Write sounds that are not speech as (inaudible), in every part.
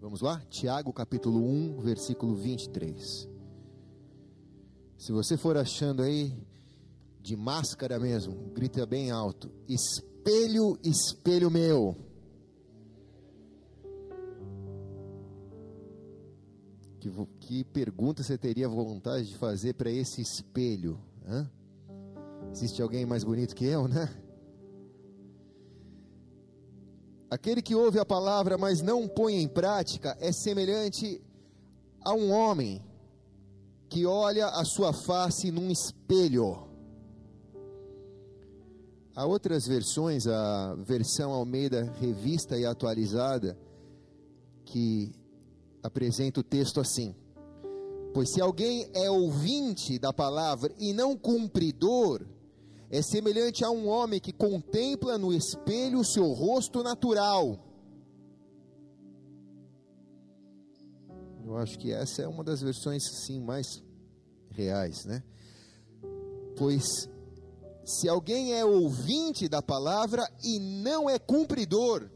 Vamos lá? Tiago capítulo 1, versículo 23. Se você for achando aí de máscara mesmo, grita bem alto: Espelho, espelho meu. Que, que pergunta você teria vontade de fazer para esse espelho? Existe alguém mais bonito que eu, né? Aquele que ouve a palavra, mas não põe em prática, é semelhante a um homem que olha a sua face num espelho. Há outras versões, a versão Almeida revista e atualizada, que apresenta o texto assim: Pois se alguém é ouvinte da palavra e não cumpridor, é semelhante a um homem que contempla no espelho o seu rosto natural. Eu acho que essa é uma das versões sim mais reais, né? Pois se alguém é ouvinte da palavra e não é cumpridor,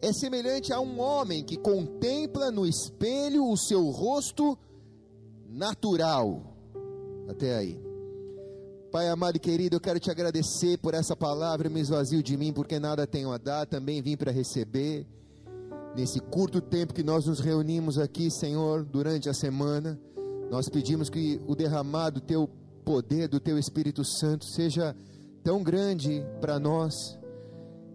é semelhante a um homem que contempla no espelho o seu rosto natural. Até aí. Pai amado e querido, eu quero te agradecer por essa palavra, me esvazio de mim, porque nada tenho a dar, também vim para receber. Nesse curto tempo que nós nos reunimos aqui, Senhor, durante a semana, nós pedimos que o derramado do teu poder, do teu Espírito Santo, seja tão grande para nós,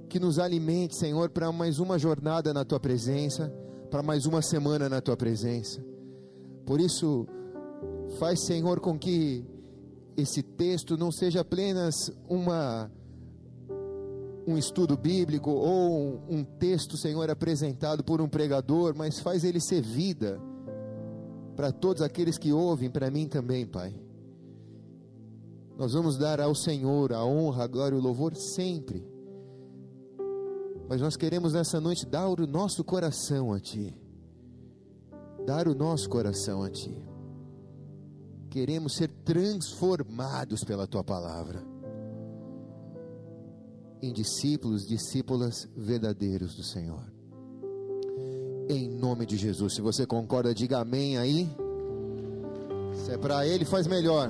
que nos alimente, Senhor, para mais uma jornada na tua presença, para mais uma semana na tua presença. Por isso, faz, Senhor, com que esse texto não seja apenas uma um estudo bíblico ou um texto, Senhor, apresentado por um pregador, mas faz ele ser vida para todos aqueles que ouvem, para mim também, Pai. Nós vamos dar ao Senhor a honra, a glória e o louvor sempre. Mas nós queremos nessa noite dar o nosso coração a Ti. Dar o nosso coração a Ti queremos ser transformados pela tua palavra em discípulos, discípulas verdadeiros do Senhor. Em nome de Jesus. Se você concorda, diga amém aí. Se é para Ele, faz melhor.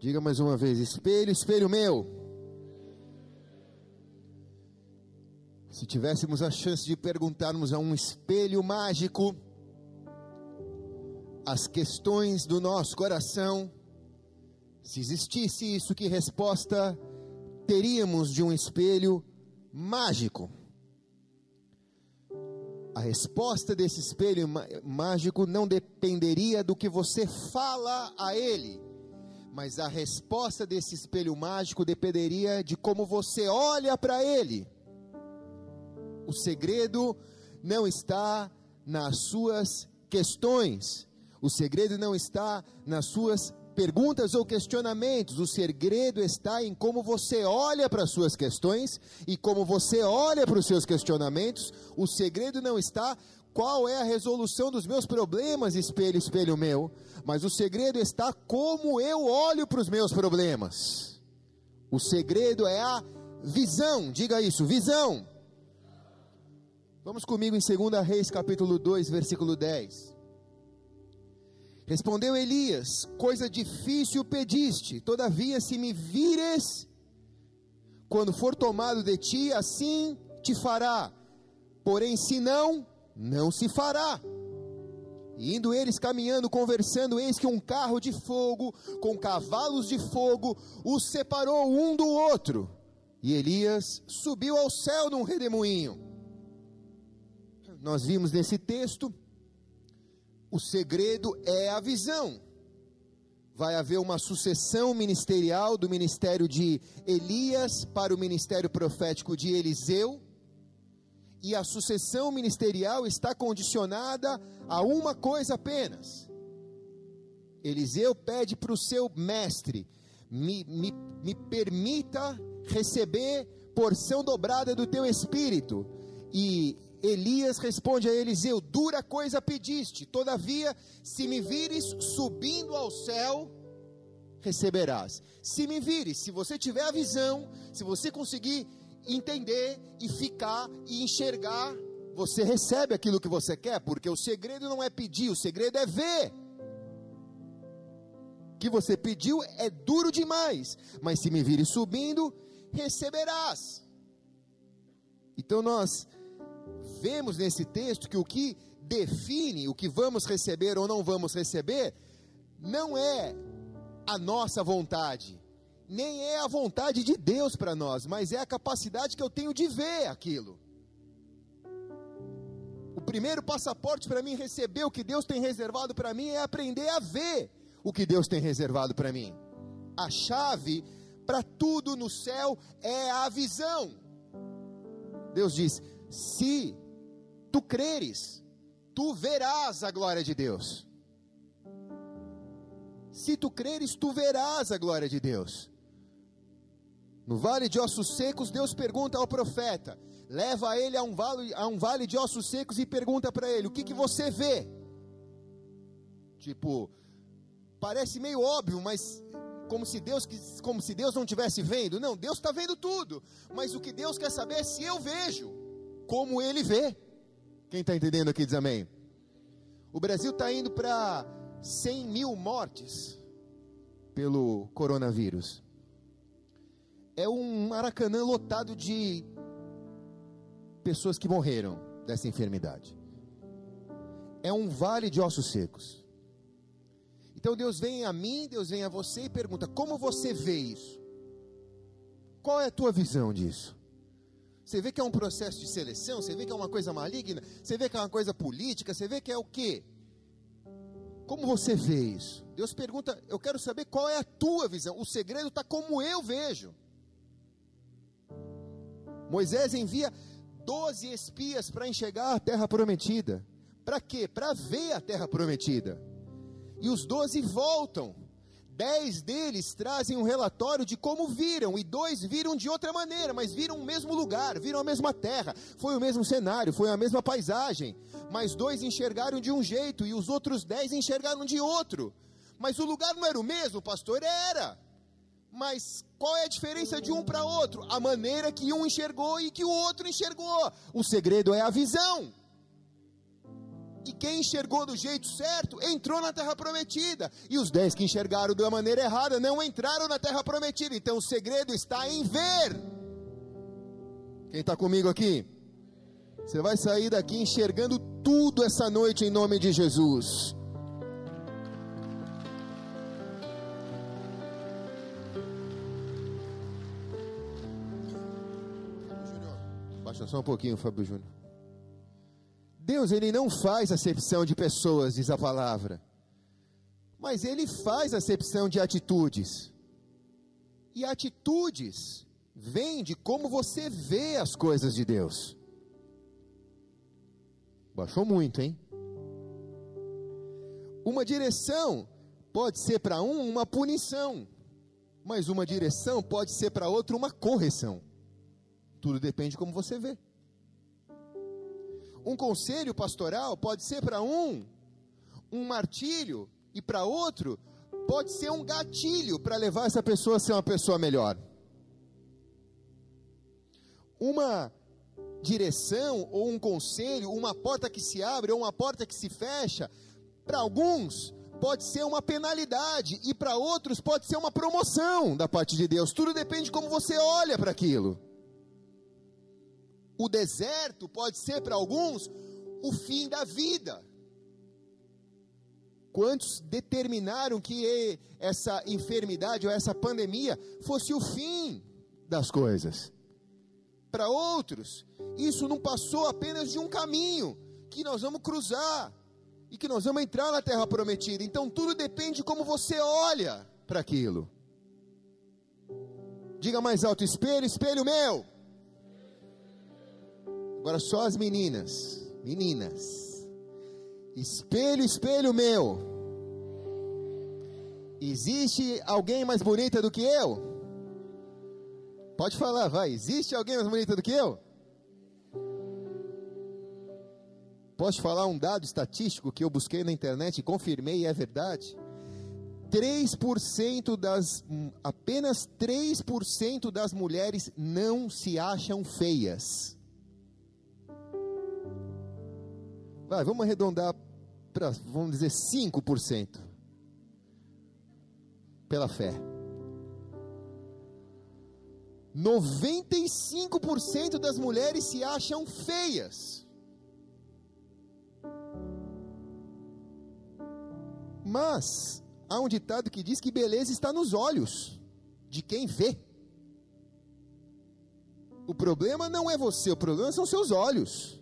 Diga mais uma vez: espelho, espelho meu. Se tivéssemos a chance de perguntarmos a um espelho mágico as questões do nosso coração, se existisse isso, que resposta teríamos de um espelho mágico? A resposta desse espelho mágico não dependeria do que você fala a ele, mas a resposta desse espelho mágico dependeria de como você olha para ele. O segredo não está nas suas questões. O segredo não está nas suas perguntas ou questionamentos. O segredo está em como você olha para as suas questões e como você olha para os seus questionamentos. O segredo não está qual é a resolução dos meus problemas, espelho, espelho meu, mas o segredo está como eu olho para os meus problemas. O segredo é a visão, diga isso, visão. Vamos comigo em 2 Reis, capítulo 2, versículo 10. Respondeu Elias: Coisa difícil pediste, todavia, se me vires, quando for tomado de ti, assim te fará. Porém, se não, não se fará. E indo eles caminhando, conversando, eis que um carro de fogo, com cavalos de fogo, os separou um do outro. E Elias subiu ao céu num redemoinho nós vimos nesse texto, o segredo é a visão. Vai haver uma sucessão ministerial do ministério de Elias para o ministério profético de Eliseu. E a sucessão ministerial está condicionada a uma coisa apenas. Eliseu pede para o seu mestre: me, me, me permita receber porção dobrada do teu espírito. E Elias responde a Eliseu: Dura coisa pediste, todavia, se me vires subindo ao céu, receberás. Se me vires, se você tiver a visão, se você conseguir entender e ficar e enxergar, você recebe aquilo que você quer, porque o segredo não é pedir, o segredo é ver. O que você pediu é duro demais, mas se me vires subindo, receberás. Então nós vemos nesse texto que o que define o que vamos receber ou não vamos receber não é a nossa vontade, nem é a vontade de Deus para nós, mas é a capacidade que eu tenho de ver aquilo. O primeiro passaporte para mim receber o que Deus tem reservado para mim é aprender a ver o que Deus tem reservado para mim. A chave para tudo no céu é a visão. Deus diz: se tu creres, tu verás a glória de Deus. Se tu creres, tu verás a glória de Deus. No vale de ossos secos, Deus pergunta ao profeta: leva ele a um vale, a um vale de ossos secos e pergunta para ele: o que, que você vê? Tipo, parece meio óbvio, mas como se Deus como se Deus não tivesse vendo. Não, Deus está vendo tudo. Mas o que Deus quer saber é se eu vejo como Ele vê. Quem está entendendo aqui diz amém. O Brasil está indo para 100 mil mortes pelo coronavírus. É um Maracanã lotado de pessoas que morreram dessa enfermidade. É um vale de ossos secos. Então Deus vem a mim, Deus vem a você e pergunta: como você vê isso? Qual é a tua visão disso? Você vê que é um processo de seleção? Você vê que é uma coisa maligna? Você vê que é uma coisa política? Você vê que é o quê? Como você vê isso? Deus pergunta: eu quero saber qual é a tua visão. O segredo está como eu vejo. Moisés envia 12 espias para enxergar a terra prometida. Para quê? Para ver a terra prometida. E os doze voltam. Dez deles trazem um relatório de como viram, e dois viram de outra maneira, mas viram o mesmo lugar, viram a mesma terra, foi o mesmo cenário, foi a mesma paisagem. Mas dois enxergaram de um jeito e os outros dez enxergaram de outro. Mas o lugar não era o mesmo, pastor? Era. Mas qual é a diferença de um para outro? A maneira que um enxergou e que o outro enxergou. O segredo é a visão. E quem enxergou do jeito certo entrou na terra prometida. E os dez que enxergaram da maneira errada não entraram na terra prometida. Então o segredo está em ver. Quem está comigo aqui? Você vai sair daqui enxergando tudo essa noite em nome de Jesus. Baixa só um pouquinho, Fábio Júnior. Deus ele não faz acepção de pessoas, diz a palavra, mas ele faz acepção de atitudes. E atitudes vêm de como você vê as coisas de Deus. Baixou muito, hein? Uma direção pode ser para um uma punição, mas uma direção pode ser para outro uma correção. Tudo depende de como você vê. Um conselho pastoral pode ser para um um martírio e para outro pode ser um gatilho para levar essa pessoa a ser uma pessoa melhor. Uma direção ou um conselho, uma porta que se abre ou uma porta que se fecha, para alguns pode ser uma penalidade e para outros pode ser uma promoção da parte de Deus. Tudo depende de como você olha para aquilo. O deserto pode ser para alguns o fim da vida. Quantos determinaram que essa enfermidade ou essa pandemia fosse o fim das coisas? Para outros, isso não passou apenas de um caminho que nós vamos cruzar e que nós vamos entrar na terra prometida. Então tudo depende de como você olha para aquilo. Diga mais alto: espelho, espelho meu. Agora só as meninas. Meninas. Espelho, espelho meu. Existe alguém mais bonita do que eu? Pode falar, vai. Existe alguém mais bonita do que eu? Posso falar um dado estatístico que eu busquei na internet e confirmei e é verdade? 3% das apenas 3% das mulheres não se acham feias. Vai, vamos arredondar para, vamos dizer, 5%. Pela fé. 95% das mulheres se acham feias. Mas há um ditado que diz que beleza está nos olhos de quem vê. O problema não é você, o problema são seus olhos.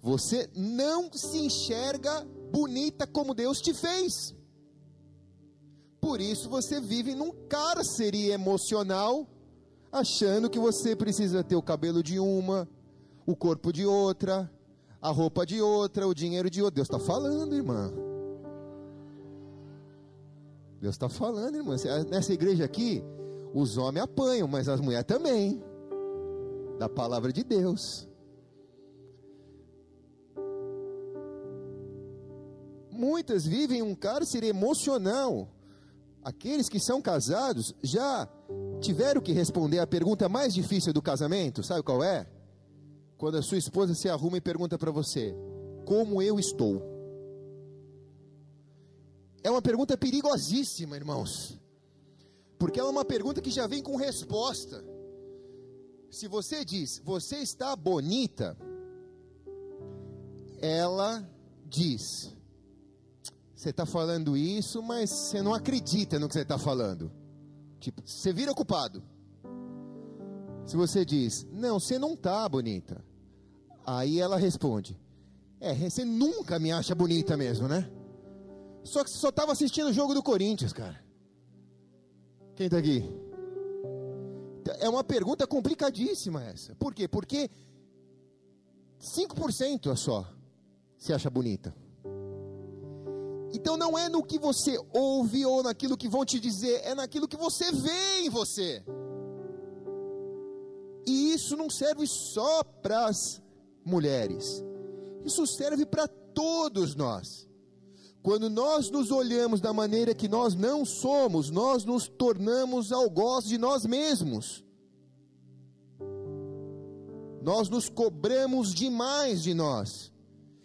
Você não se enxerga bonita como Deus te fez. Por isso você vive num cárcere emocional, achando que você precisa ter o cabelo de uma, o corpo de outra, a roupa de outra, o dinheiro de outra. Deus está falando, irmã. Deus está falando, irmã. Nessa igreja aqui, os homens apanham, mas as mulheres também. Da palavra de Deus. Muitas vivem um cárcere emocional. Aqueles que são casados já tiveram que responder a pergunta mais difícil do casamento, sabe qual é? Quando a sua esposa se arruma e pergunta para você: Como eu estou? é uma pergunta perigosíssima, irmãos. Porque ela é uma pergunta que já vem com resposta. Se você diz, você está bonita, ela diz, você está falando isso, mas você não acredita no que você está falando. Tipo, você vira culpado. Se você diz, não, você não está bonita. Aí ela responde, é, você nunca me acha bonita mesmo, né? Só que você só estava assistindo o jogo do Corinthians, cara. Quem está aqui? É uma pergunta complicadíssima essa. Por quê? Porque 5% é só se acha bonita. Então não é no que você ouve ou naquilo que vão te dizer, é naquilo que você vê em você. E isso não serve só para as mulheres. Isso serve para todos nós. Quando nós nos olhamos da maneira que nós não somos, nós nos tornamos algoz de nós mesmos. Nós nos cobramos demais de nós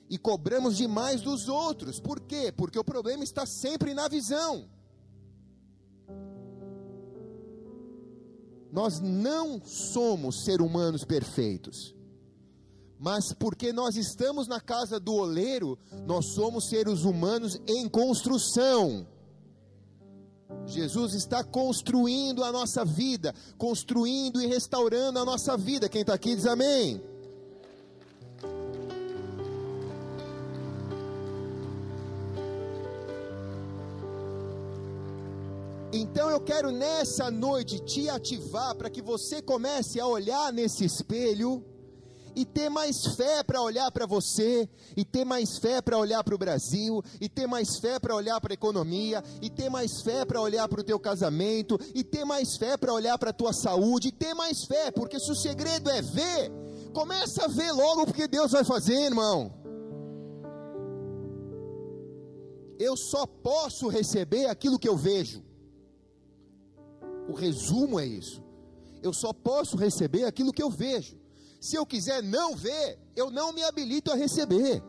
e cobramos demais dos outros. Por quê? Porque o problema está sempre na visão. Nós não somos seres humanos perfeitos mas porque nós estamos na casa do oleiro, nós somos seres humanos em construção. Jesus está construindo a nossa vida, construindo e restaurando a nossa vida. Quem está aqui diz amém. Então eu quero nessa noite te ativar para que você comece a olhar nesse espelho e ter mais fé para olhar para você, e ter mais fé para olhar para o Brasil, e ter mais fé para olhar para a economia, e ter mais fé para olhar para o teu casamento, e ter mais fé para olhar para a tua saúde, e ter mais fé, porque se o segredo é ver, começa a ver logo porque Deus vai fazer, irmão. Eu só posso receber aquilo que eu vejo. O resumo é isso. Eu só posso receber aquilo que eu vejo. Se eu quiser não ver, eu não me habilito a receber.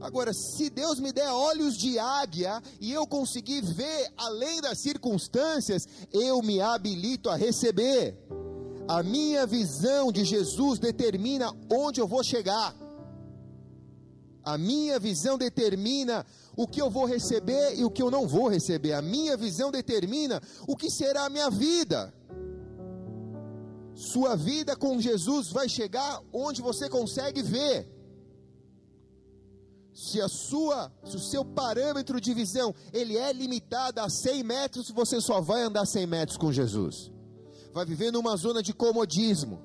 Agora, se Deus me der olhos de águia e eu conseguir ver além das circunstâncias, eu me habilito a receber. A minha visão de Jesus determina onde eu vou chegar. A minha visão determina o que eu vou receber e o que eu não vou receber. A minha visão determina o que será a minha vida. Sua vida com Jesus vai chegar onde você consegue ver. Se a sua, se o seu parâmetro de visão, ele é limitado a 100 metros, você só vai andar 100 metros com Jesus. Vai viver numa zona de comodismo.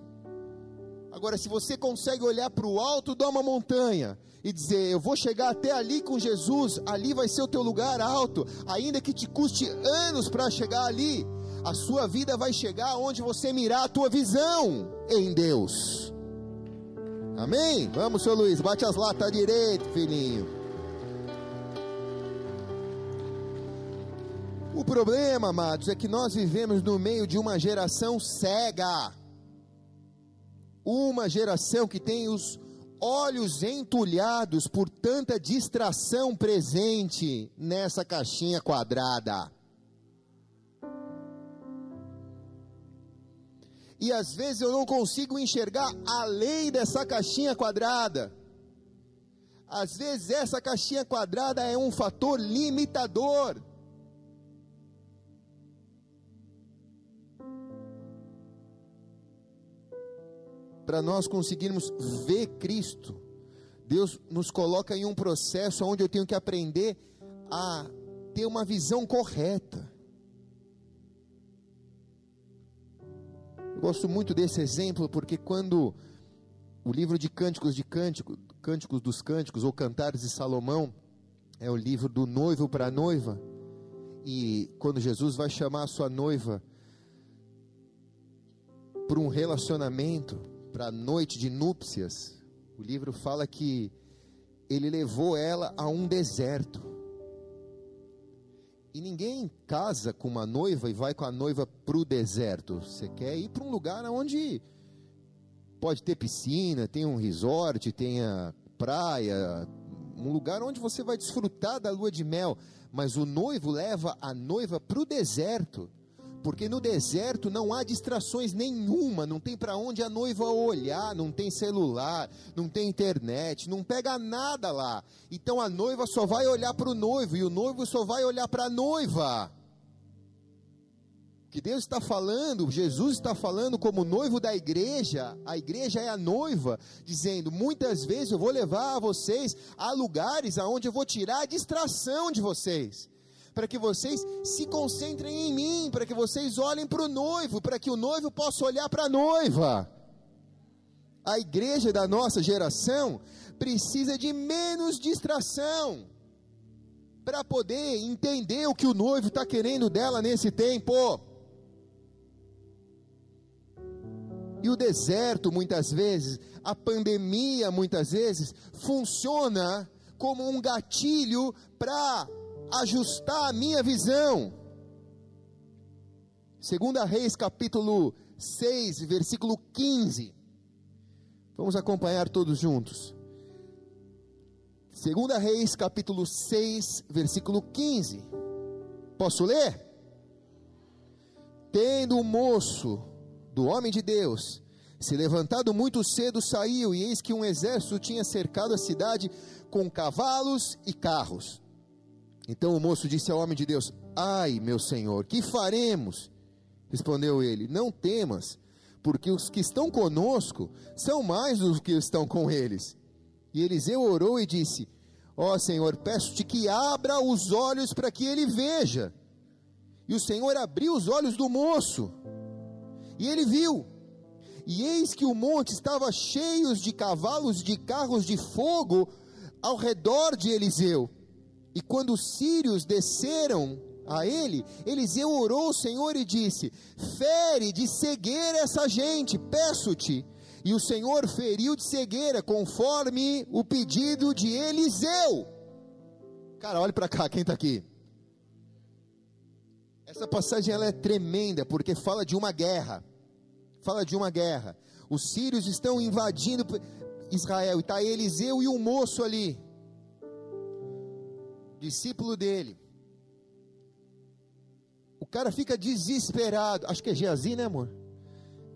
Agora, se você consegue olhar para o alto de uma montanha e dizer, eu vou chegar até ali com Jesus, ali vai ser o teu lugar alto, ainda que te custe anos para chegar ali, a sua vida vai chegar onde você mirar a tua visão em Deus. Amém? Vamos, seu Luiz, bate as latas direito, filhinho. O problema, amados, é que nós vivemos no meio de uma geração cega. Uma geração que tem os olhos entulhados por tanta distração presente nessa caixinha quadrada. E às vezes eu não consigo enxergar além dessa caixinha quadrada. Às vezes essa caixinha quadrada é um fator limitador. Para nós conseguirmos ver Cristo, Deus nos coloca em um processo onde eu tenho que aprender a ter uma visão correta. Eu gosto muito desse exemplo porque quando o livro de Cânticos de Cântico, Cânticos dos Cânticos ou Cantares de Salomão é o livro do noivo para a noiva, e quando Jesus vai chamar a sua noiva para um relacionamento, para a noite de núpcias, o livro fala que ele levou ela a um deserto. E ninguém casa com uma noiva e vai com a noiva para o deserto. Você quer ir para um lugar onde pode ter piscina, tem um resort, tenha praia, um lugar onde você vai desfrutar da lua de mel. Mas o noivo leva a noiva para o deserto porque no deserto não há distrações nenhuma, não tem para onde a noiva olhar, não tem celular, não tem internet, não pega nada lá. Então a noiva só vai olhar para o noivo e o noivo só vai olhar para a noiva. O que Deus está falando, Jesus está falando como noivo da igreja, a igreja é a noiva, dizendo: muitas vezes eu vou levar vocês a lugares aonde eu vou tirar a distração de vocês para que vocês se concentrem em mim, para que vocês olhem para o noivo, para que o noivo possa olhar para a noiva. A igreja da nossa geração precisa de menos distração para poder entender o que o noivo está querendo dela nesse tempo. E o deserto, muitas vezes, a pandemia, muitas vezes, funciona como um gatilho para ajustar a minha visão. Segunda Reis, capítulo 6, versículo 15. Vamos acompanhar todos juntos. Segunda Reis, capítulo 6, versículo 15. Posso ler? Tendo o moço do homem de Deus se levantado muito cedo, saiu, e eis que um exército tinha cercado a cidade com cavalos e carros. Então o moço disse ao homem de Deus: Ai, meu senhor, que faremos? Respondeu ele: Não temas, porque os que estão conosco são mais dos que estão com eles. E Eliseu orou e disse: Ó oh, Senhor, peço-te que abra os olhos para que ele veja. E o Senhor abriu os olhos do moço, e ele viu. E eis que o monte estava cheio de cavalos de carros de fogo ao redor de Eliseu. E quando os sírios desceram a ele, Eliseu orou ao Senhor e disse: Fere de cegueira essa gente, peço-te. E o Senhor feriu de cegueira, conforme o pedido de Eliseu. Cara, olhe para cá, quem está aqui? Essa passagem ela é tremenda, porque fala de uma guerra. Fala de uma guerra. Os sírios estão invadindo Israel, e está Eliseu e um moço ali discípulo dele. O cara fica desesperado. Acho que é Geazi, né, amor?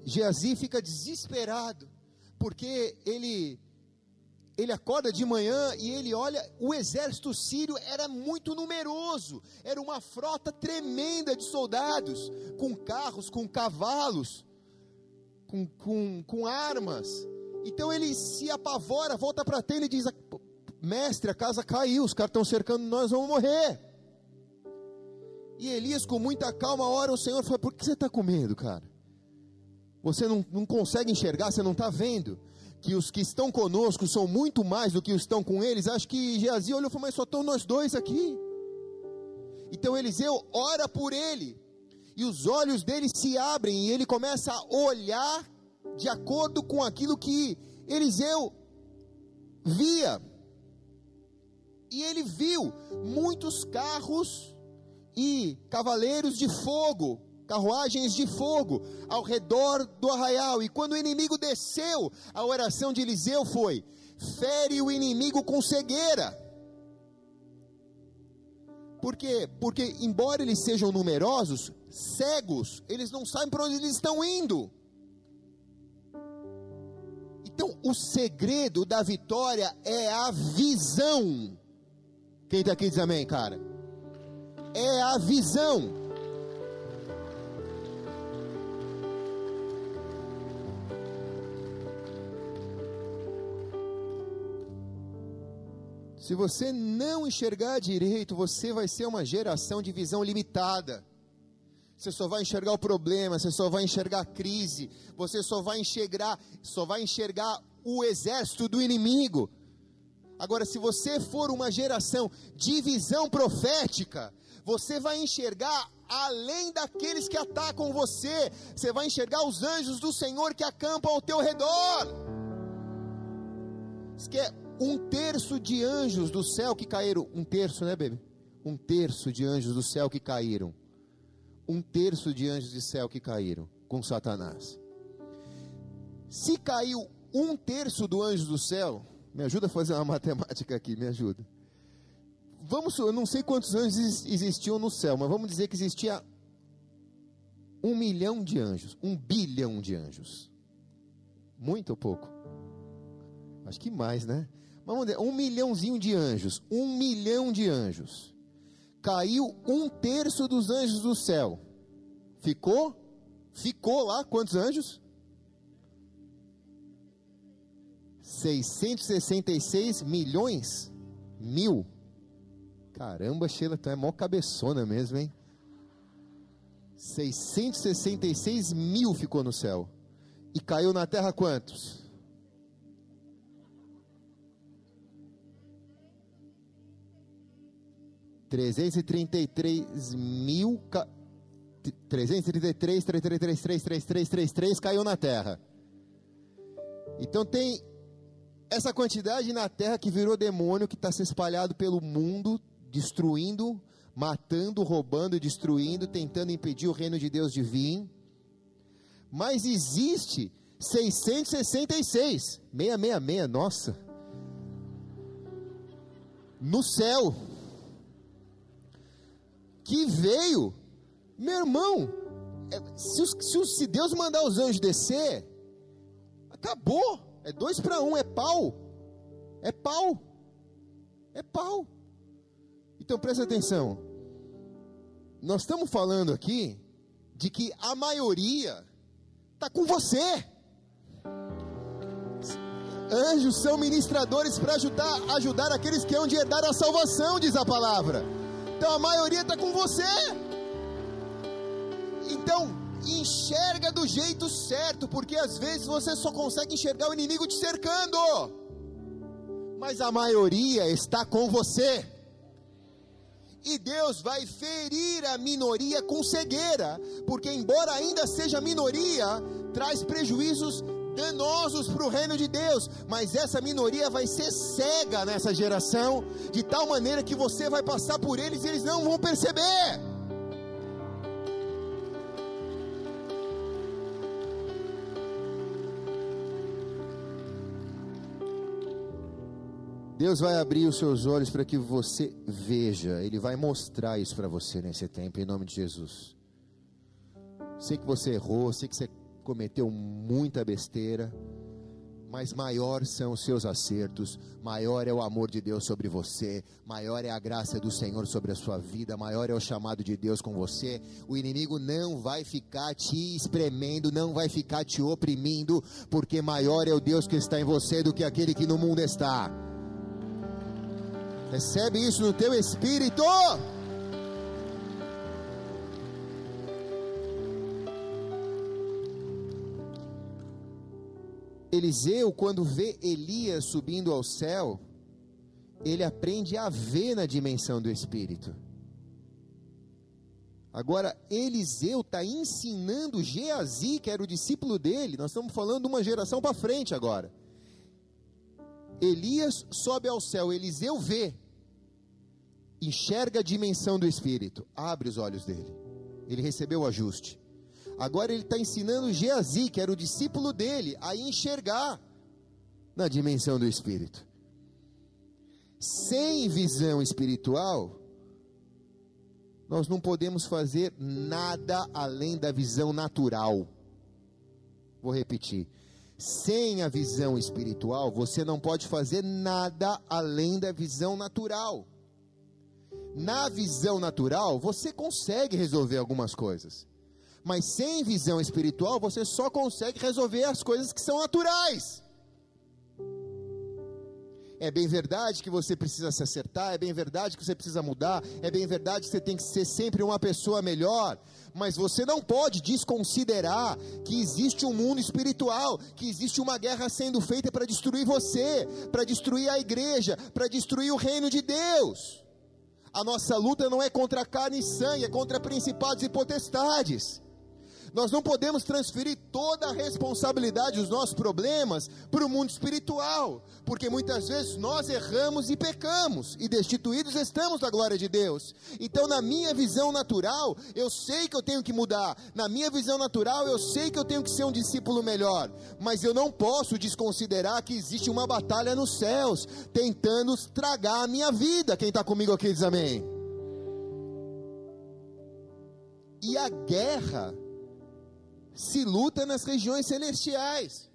Geazi fica desesperado, porque ele ele acorda de manhã e ele olha, o exército sírio era muito numeroso, era uma frota tremenda de soldados, com carros, com cavalos, com, com, com armas. Então ele se apavora, volta para a tenda e diz: Mestre, a casa caiu, os caras estão cercando nós, vamos morrer. E Elias, com muita calma, ora o Senhor fala: Por que você está com medo, cara? Você não, não consegue enxergar, você não está vendo que os que estão conosco são muito mais do que os estão com eles. Acho que Geazi olhou e falou: Mas só estão nós dois aqui. Então Eliseu ora por ele, e os olhos dele se abrem, e ele começa a olhar de acordo com aquilo que Eliseu via. E ele viu muitos carros e cavaleiros de fogo, carruagens de fogo, ao redor do arraial. E quando o inimigo desceu, a oração de Eliseu foi: fere o inimigo com cegueira. Por quê? Porque, embora eles sejam numerosos, cegos, eles não sabem para onde eles estão indo. Então, o segredo da vitória é a visão. Quem está aqui diz amém, cara? É a visão. Se você não enxergar direito, você vai ser uma geração de visão limitada. Você só vai enxergar o problema, você só vai enxergar a crise, você só vai enxergar, só vai enxergar o exército do inimigo. Agora, se você for uma geração de visão profética, você vai enxergar além daqueles que atacam você, você vai enxergar os anjos do Senhor que acampam ao teu redor. Isso que é um terço de anjos do céu que caíram. Um terço, né, bebê? Um terço de anjos do céu que caíram. Um terço de anjos do céu que caíram com Satanás. Se caiu um terço do anjo do céu, me ajuda a fazer uma (laughs) matemática aqui, me ajuda. Vamos, eu não sei quantos anjos existiam no céu, mas vamos dizer que existia um milhão de anjos, um bilhão de anjos. Muito ou pouco? Acho que mais, né? Vamos dizer, um milhãozinho de anjos. Um milhão de anjos. Caiu um terço dos anjos do céu. Ficou? Ficou lá quantos anjos? 666 milhões? Mil. Caramba, Sheila, tu é mó cabeçona mesmo, hein? 666 mil ficou no céu. E caiu na terra quantos? 333 mil. 333, 333, 333 caiu na terra. Então tem essa quantidade na terra que virou demônio que está se espalhado pelo mundo, destruindo, matando, roubando, destruindo, tentando impedir o reino de Deus de vir. Mas existe 666, 666, nossa, no céu que veio, meu irmão, é, se, se Deus mandar os anjos descer, acabou, é dois para um, é pau, é pau, é pau. Então presta atenção, nós estamos falando aqui de que a maioria está com você. Anjos são ministradores para ajudar, ajudar aqueles que hão de herdar a salvação, diz a palavra. Então a maioria está com você. Então, enxerga do jeito certo, porque às vezes você só consegue enxergar o inimigo te cercando. Mas a maioria está com você. E Deus vai ferir a minoria com cegueira, porque embora ainda seja minoria, traz prejuízos danosos para o reino de Deus, mas essa minoria vai ser cega nessa geração, de tal maneira que você vai passar por eles e eles não vão perceber. Deus vai abrir os seus olhos para que você veja, Ele vai mostrar isso para você nesse tempo, em nome de Jesus. Sei que você errou, sei que você cometeu muita besteira, mas maior são os seus acertos, maior é o amor de Deus sobre você, maior é a graça do Senhor sobre a sua vida, maior é o chamado de Deus com você. O inimigo não vai ficar te espremendo, não vai ficar te oprimindo, porque maior é o Deus que está em você do que aquele que no mundo está. Recebe isso no teu espírito. Eliseu, quando vê Elias subindo ao céu, ele aprende a ver na dimensão do Espírito. Agora, Eliseu está ensinando Geazi, que era o discípulo dele, nós estamos falando uma geração para frente agora. Elias sobe ao céu, Eliseu vê. Enxerga a dimensão do Espírito, abre os olhos dele. Ele recebeu o ajuste. Agora ele está ensinando Geazi, que era o discípulo dele, a enxergar na dimensão do Espírito. Sem visão espiritual, nós não podemos fazer nada além da visão natural. Vou repetir. Sem a visão espiritual, você não pode fazer nada além da visão natural. Na visão natural, você consegue resolver algumas coisas. Mas sem visão espiritual, você só consegue resolver as coisas que são naturais. É bem verdade que você precisa se acertar, é bem verdade que você precisa mudar, é bem verdade que você tem que ser sempre uma pessoa melhor, mas você não pode desconsiderar que existe um mundo espiritual, que existe uma guerra sendo feita para destruir você, para destruir a igreja, para destruir o reino de Deus. A nossa luta não é contra carne e sangue, é contra principados e potestades. Nós não podemos transferir toda a responsabilidade dos nossos problemas para o mundo espiritual, porque muitas vezes nós erramos e pecamos, e destituídos estamos da glória de Deus. Então, na minha visão natural, eu sei que eu tenho que mudar, na minha visão natural, eu sei que eu tenho que ser um discípulo melhor, mas eu não posso desconsiderar que existe uma batalha nos céus tentando estragar a minha vida. Quem está comigo aqui diz amém. E a guerra se luta nas regiões celestiais.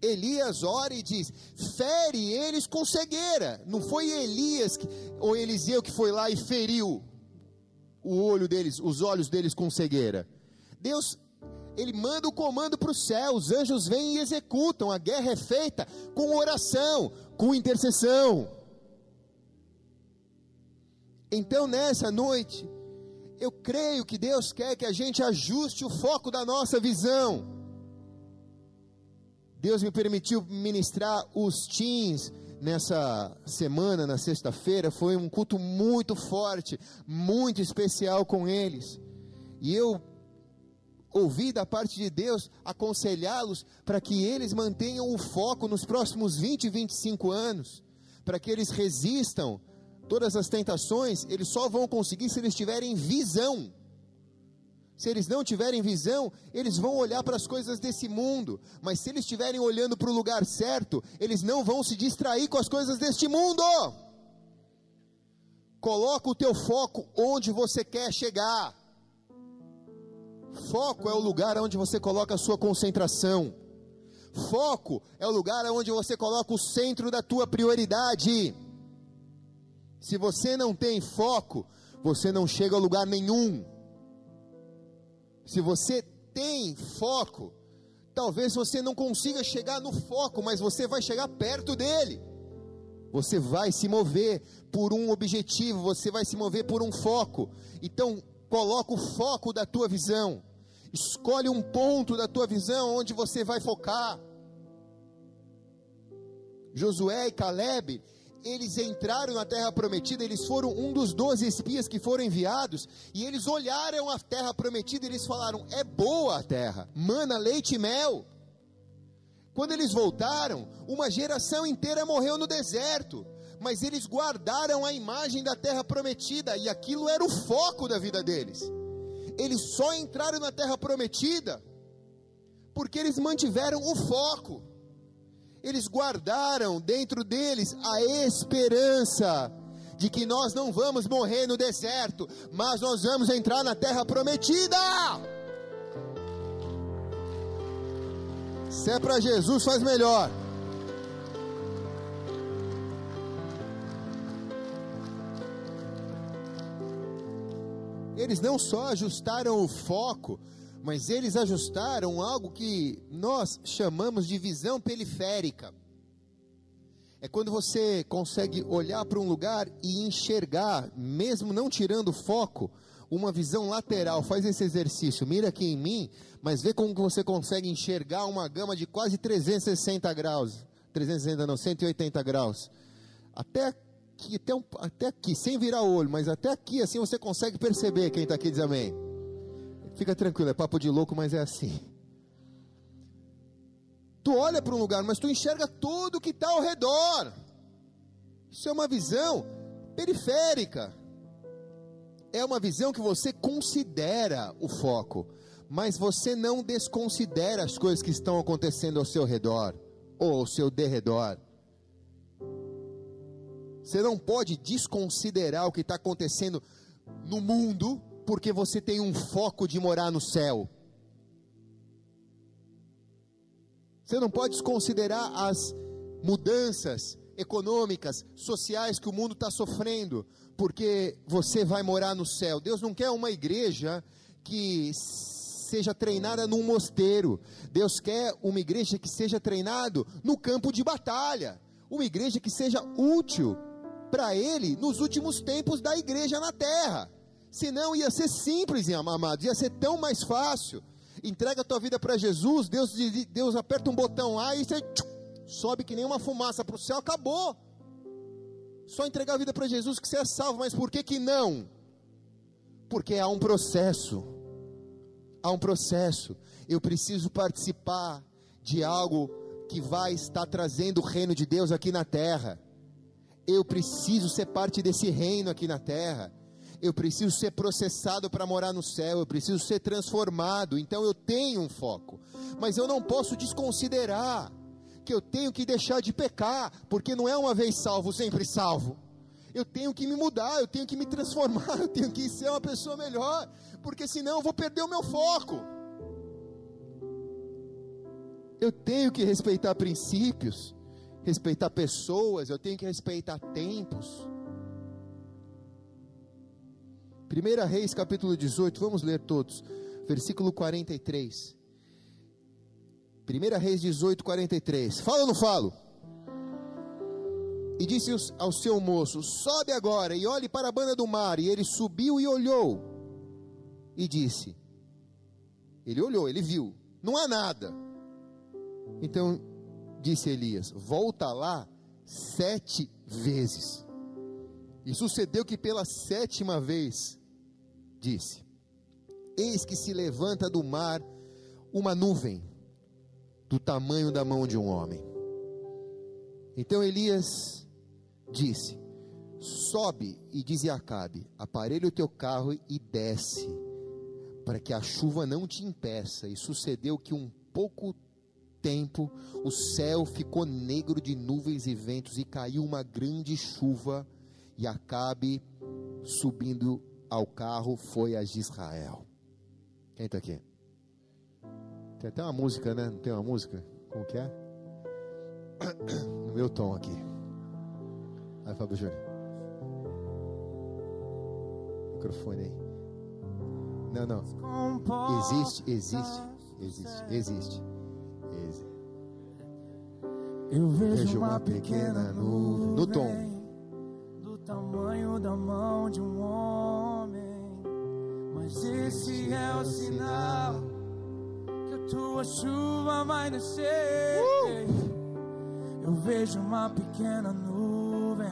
Elias ora e diz: fere eles com cegueira. Não foi Elias que, ou Eliseu que foi lá e feriu o olho deles, os olhos deles com cegueira. Deus, ele manda o comando para o céu, os anjos vêm e executam. A guerra é feita com oração, com intercessão. Então, nessa noite, eu creio que Deus quer que a gente ajuste o foco da nossa visão. Deus me permitiu ministrar os teens nessa semana, na sexta-feira. Foi um culto muito forte, muito especial com eles. E eu ouvi da parte de Deus aconselhá-los para que eles mantenham o foco nos próximos 20, 25 anos, para que eles resistam todas as tentações, eles só vão conseguir se eles tiverem visão. Se eles não tiverem visão, eles vão olhar para as coisas desse mundo, mas se eles estiverem olhando para o lugar certo, eles não vão se distrair com as coisas deste mundo. Coloca o teu foco onde você quer chegar. Foco é o lugar onde você coloca a sua concentração. Foco é o lugar onde você coloca o centro da tua prioridade. Se você não tem foco, você não chega a lugar nenhum. Se você tem foco, talvez você não consiga chegar no foco, mas você vai chegar perto dele. Você vai se mover por um objetivo, você vai se mover por um foco. Então, coloca o foco da tua visão. Escolhe um ponto da tua visão onde você vai focar. Josué e Caleb, eles entraram na terra prometida, eles foram um dos doze espias que foram enviados, e eles olharam a terra prometida e eles falaram: é boa a terra, mana leite e mel. Quando eles voltaram, uma geração inteira morreu no deserto, mas eles guardaram a imagem da terra prometida, e aquilo era o foco da vida deles. Eles só entraram na terra prometida porque eles mantiveram o foco eles guardaram dentro deles a esperança de que nós não vamos morrer no deserto, mas nós vamos entrar na terra prometida. Se é para Jesus, faz melhor. Eles não só ajustaram o foco, mas eles ajustaram algo que nós chamamos de visão periférica. É quando você consegue olhar para um lugar e enxergar, mesmo não tirando foco, uma visão lateral. Faz esse exercício, mira aqui em mim, mas vê como você consegue enxergar uma gama de quase 360 graus. 360 não, 180 graus. Até aqui, até, um, até aqui, sem virar o olho, mas até aqui, assim você consegue perceber. Quem está aqui diz amém. Fica tranquilo, é papo de louco, mas é assim. Tu olha para um lugar, mas tu enxerga tudo que está ao redor. Isso é uma visão periférica. É uma visão que você considera o foco, mas você não desconsidera as coisas que estão acontecendo ao seu redor ou ao seu derredor. Você não pode desconsiderar o que está acontecendo no mundo porque você tem um foco de morar no céu. Você não pode desconsiderar as mudanças econômicas, sociais que o mundo está sofrendo, porque você vai morar no céu. Deus não quer uma igreja que seja treinada num mosteiro. Deus quer uma igreja que seja treinado no campo de batalha. Uma igreja que seja útil para ele nos últimos tempos da igreja na terra. Senão ia ser simples, amados, ia ser tão mais fácil. Entrega a tua vida para Jesus, Deus, Deus aperta um botão lá e você tchum, sobe que nem uma fumaça para o céu, acabou. Só entregar a vida para Jesus que você é salvo, mas por que que não? Porque há um processo. Há um processo. Eu preciso participar de algo que vai estar trazendo o reino de Deus aqui na terra. Eu preciso ser parte desse reino aqui na terra. Eu preciso ser processado para morar no céu, eu preciso ser transformado. Então eu tenho um foco, mas eu não posso desconsiderar que eu tenho que deixar de pecar, porque não é uma vez salvo, sempre salvo. Eu tenho que me mudar, eu tenho que me transformar, (laughs) eu tenho que ser uma pessoa melhor, porque senão eu vou perder o meu foco. Eu tenho que respeitar princípios, respeitar pessoas, eu tenho que respeitar tempos. 1 Reis capítulo 18, vamos ler todos, versículo 43. 1 Reis 18, 43. Fala ou não falo? E disse ao seu moço: Sobe agora e olhe para a banda do mar. E ele subiu e olhou. E disse: Ele olhou, ele viu, não há nada. Então disse Elias: Volta lá sete vezes. E sucedeu que pela sétima vez disse: Eis que se levanta do mar uma nuvem do tamanho da mão de um homem. Então Elias disse: Sobe e dize a Acabe: Aparelhe o teu carro e desce, para que a chuva não te impeça. E sucedeu que um pouco tempo o céu ficou negro de nuvens e ventos e caiu uma grande chuva e Acabe subindo ao carro foi a Israel. Quem está aqui? Tem até uma música, né? Não tem uma música? Como que é? (coughs) No meu tom aqui. Aí, Fábio Júnior. Microfone aí. Não, não. Existe, existe, existe, existe. existe. Eu vejo uma pequena nuvem no tom. Tamanho da mão de um homem, mas esse é o sinal que a tua chuva vai descer. Eu vejo uma pequena nuvem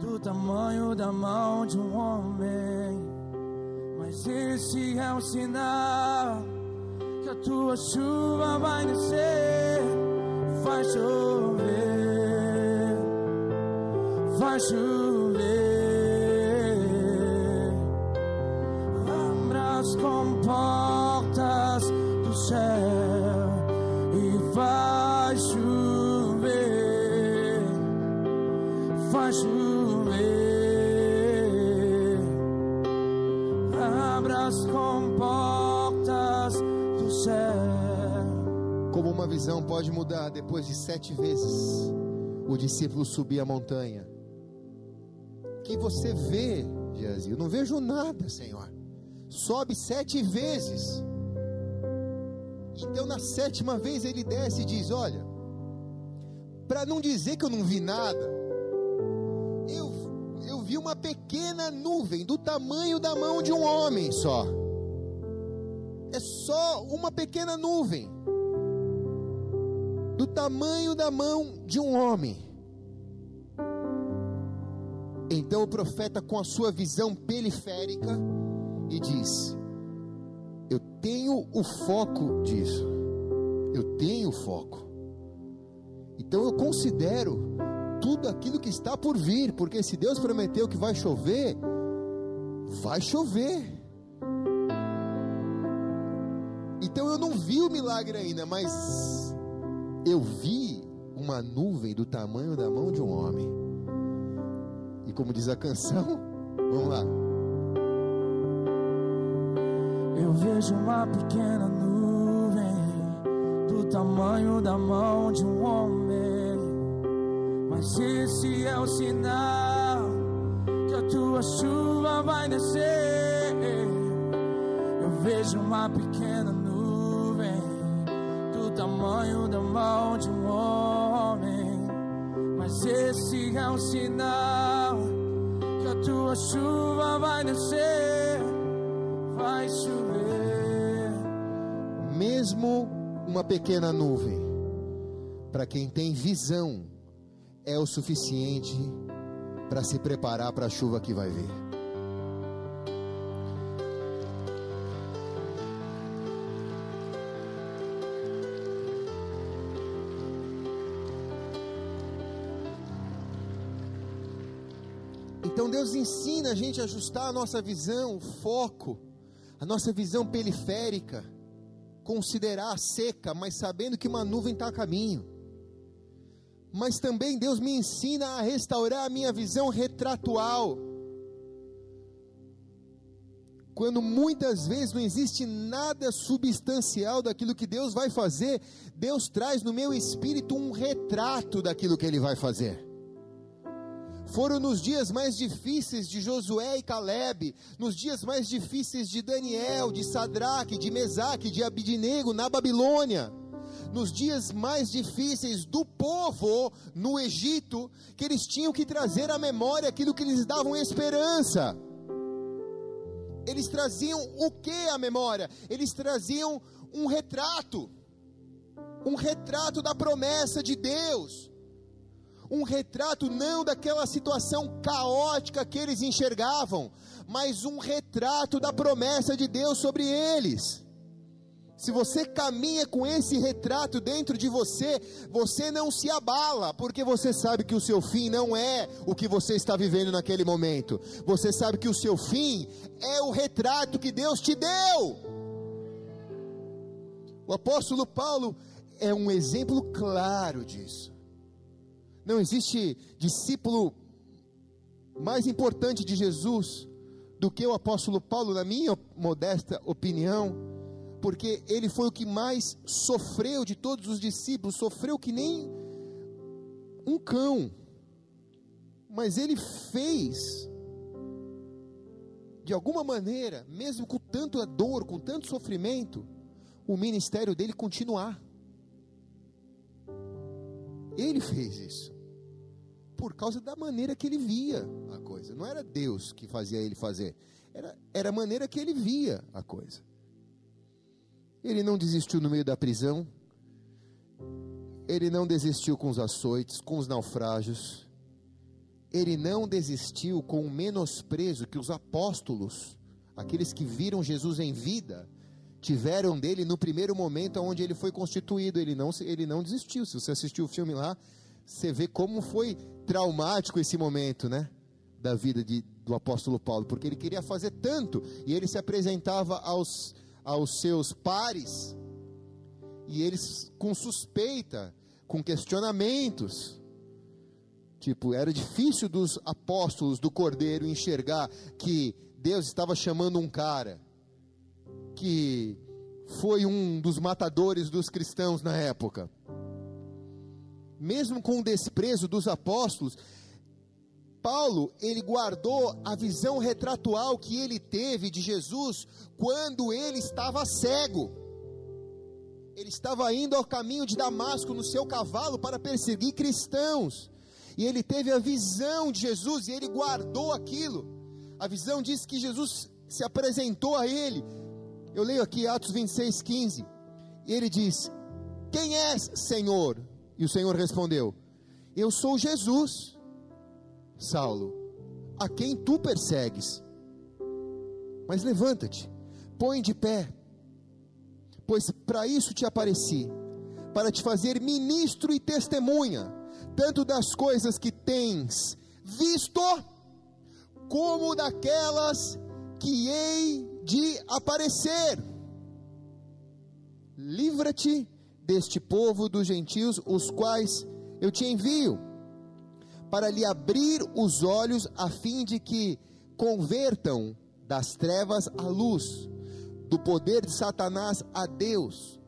do tamanho da mão de um homem, mas esse é o sinal que a tua chuva vai descer. Vai chover, vai chover. Abra as comportas do céu e vai chover, vai chover. Abra as comportas do céu. Como uma visão pode mudar depois de sete vezes o discípulo subir a montanha. Que você vê, Geazi? Eu não vejo nada, Senhor. Sobe sete vezes. Então na sétima vez ele desce e diz: Olha, para não dizer que eu não vi nada, eu, eu vi uma pequena nuvem do tamanho da mão de um homem só. É só uma pequena nuvem do tamanho da mão de um homem. Então o profeta, com a sua visão periférica, e diz: Eu tenho o foco disso, eu tenho o foco. Então eu considero tudo aquilo que está por vir, porque se Deus prometeu que vai chover, vai chover. Então eu não vi o milagre ainda, mas eu vi uma nuvem do tamanho da mão de um homem. E como diz a canção, vamos lá. Eu vejo uma pequena nuvem do tamanho da mão de um homem. Mas esse é o sinal que a tua chuva vai descer. Eu vejo uma pequena nuvem do tamanho da mão de um homem. Mas esse é o sinal tua chuva vai descer. Vai chover. Mesmo uma pequena nuvem, para quem tem visão, é o suficiente para se preparar para a chuva que vai vir. Ensina a gente a ajustar a nossa visão, o foco, a nossa visão periférica, considerar a seca, mas sabendo que uma nuvem está a caminho. Mas também Deus me ensina a restaurar a minha visão retratual. Quando muitas vezes não existe nada substancial daquilo que Deus vai fazer, Deus traz no meu espírito um retrato daquilo que Ele vai fazer. Foram nos dias mais difíceis de Josué e Caleb, nos dias mais difíceis de Daniel, de Sadraque, de Mesaque, de Abidinego na Babilônia, nos dias mais difíceis do povo no Egito, que eles tinham que trazer à memória aquilo que lhes davam esperança. Eles traziam o que à memória? Eles traziam um retrato, um retrato da promessa de Deus um retrato não daquela situação caótica que eles enxergavam, mas um retrato da promessa de Deus sobre eles. Se você caminha com esse retrato dentro de você, você não se abala, porque você sabe que o seu fim não é o que você está vivendo naquele momento. Você sabe que o seu fim é o retrato que Deus te deu. O apóstolo Paulo é um exemplo claro disso. Não existe discípulo mais importante de Jesus do que o apóstolo Paulo, na minha modesta opinião, porque ele foi o que mais sofreu de todos os discípulos, sofreu que nem um cão, mas ele fez, de alguma maneira, mesmo com tanta dor, com tanto sofrimento, o ministério dele continuar. Ele fez isso. Por causa da maneira que ele via a coisa. Não era Deus que fazia ele fazer. Era, era a maneira que ele via a coisa. Ele não desistiu no meio da prisão. Ele não desistiu com os açoites, com os naufrágios. Ele não desistiu com o menosprezo que os apóstolos, aqueles que viram Jesus em vida, tiveram dele no primeiro momento onde ele foi constituído. Ele não, ele não desistiu. Se você assistiu o filme lá, você vê como foi traumático esse momento, né? Da vida de, do apóstolo Paulo, porque ele queria fazer tanto e ele se apresentava aos, aos seus pares e eles com suspeita, com questionamentos. Tipo, era difícil dos apóstolos do Cordeiro enxergar que Deus estava chamando um cara que foi um dos matadores dos cristãos na época. Mesmo com o desprezo dos apóstolos, Paulo, ele guardou a visão retratual que ele teve de Jesus quando ele estava cego. Ele estava indo ao caminho de Damasco no seu cavalo para perseguir cristãos. E ele teve a visão de Jesus e ele guardou aquilo. A visão diz que Jesus se apresentou a ele eu leio aqui Atos 26, 15. E ele diz: Quem és, Senhor? E o Senhor respondeu: Eu sou Jesus, Saulo, a quem tu persegues. Mas levanta-te, põe de pé, pois para isso te apareci, para te fazer ministro e testemunha, tanto das coisas que tens visto, como daquelas que hei de aparecer. Livra-te deste povo dos gentios, os quais eu te envio, para lhe abrir os olhos, a fim de que convertam das trevas à luz, do poder de Satanás a Deus,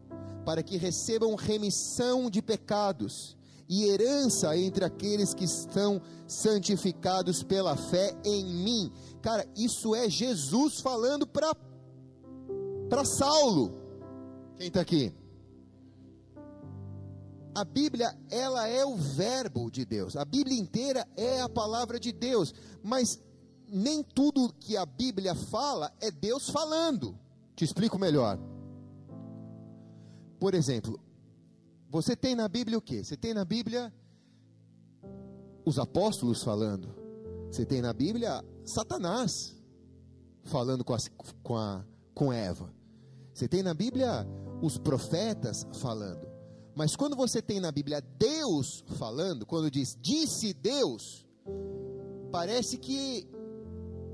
para que recebam remissão de pecados e herança entre aqueles que estão santificados pela fé em mim. Cara, isso é Jesus falando para para Saulo. Quem está aqui? A Bíblia, ela é o verbo de Deus. A Bíblia inteira é a palavra de Deus, mas nem tudo que a Bíblia fala é Deus falando. Te explico melhor. Por exemplo, você tem na Bíblia o que? Você tem na Bíblia os apóstolos falando. Você tem na Bíblia Satanás falando com, a, com, a, com Eva. Você tem na Bíblia os profetas falando. Mas quando você tem na Bíblia Deus falando, quando diz disse Deus, parece que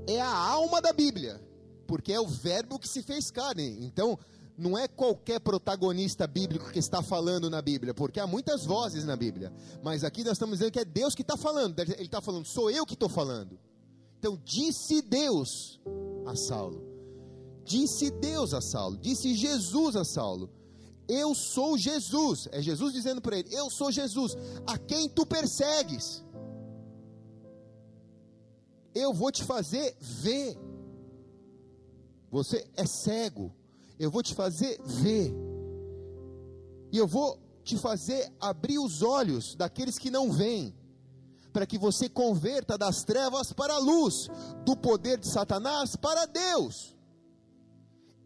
é a alma da Bíblia, porque é o verbo que se fez carne. Então, não é qualquer protagonista bíblico que está falando na Bíblia, porque há muitas vozes na Bíblia. Mas aqui nós estamos dizendo que é Deus que está falando. Ele está falando, sou eu que estou falando. Então, disse Deus a Saulo. Disse Deus a Saulo. Disse Jesus a Saulo. Eu sou Jesus. É Jesus dizendo para ele: Eu sou Jesus, a quem tu persegues. Eu vou te fazer ver. Você é cego eu vou te fazer ver, e eu vou te fazer abrir os olhos daqueles que não veem, para que você converta das trevas para a luz, do poder de Satanás para Deus.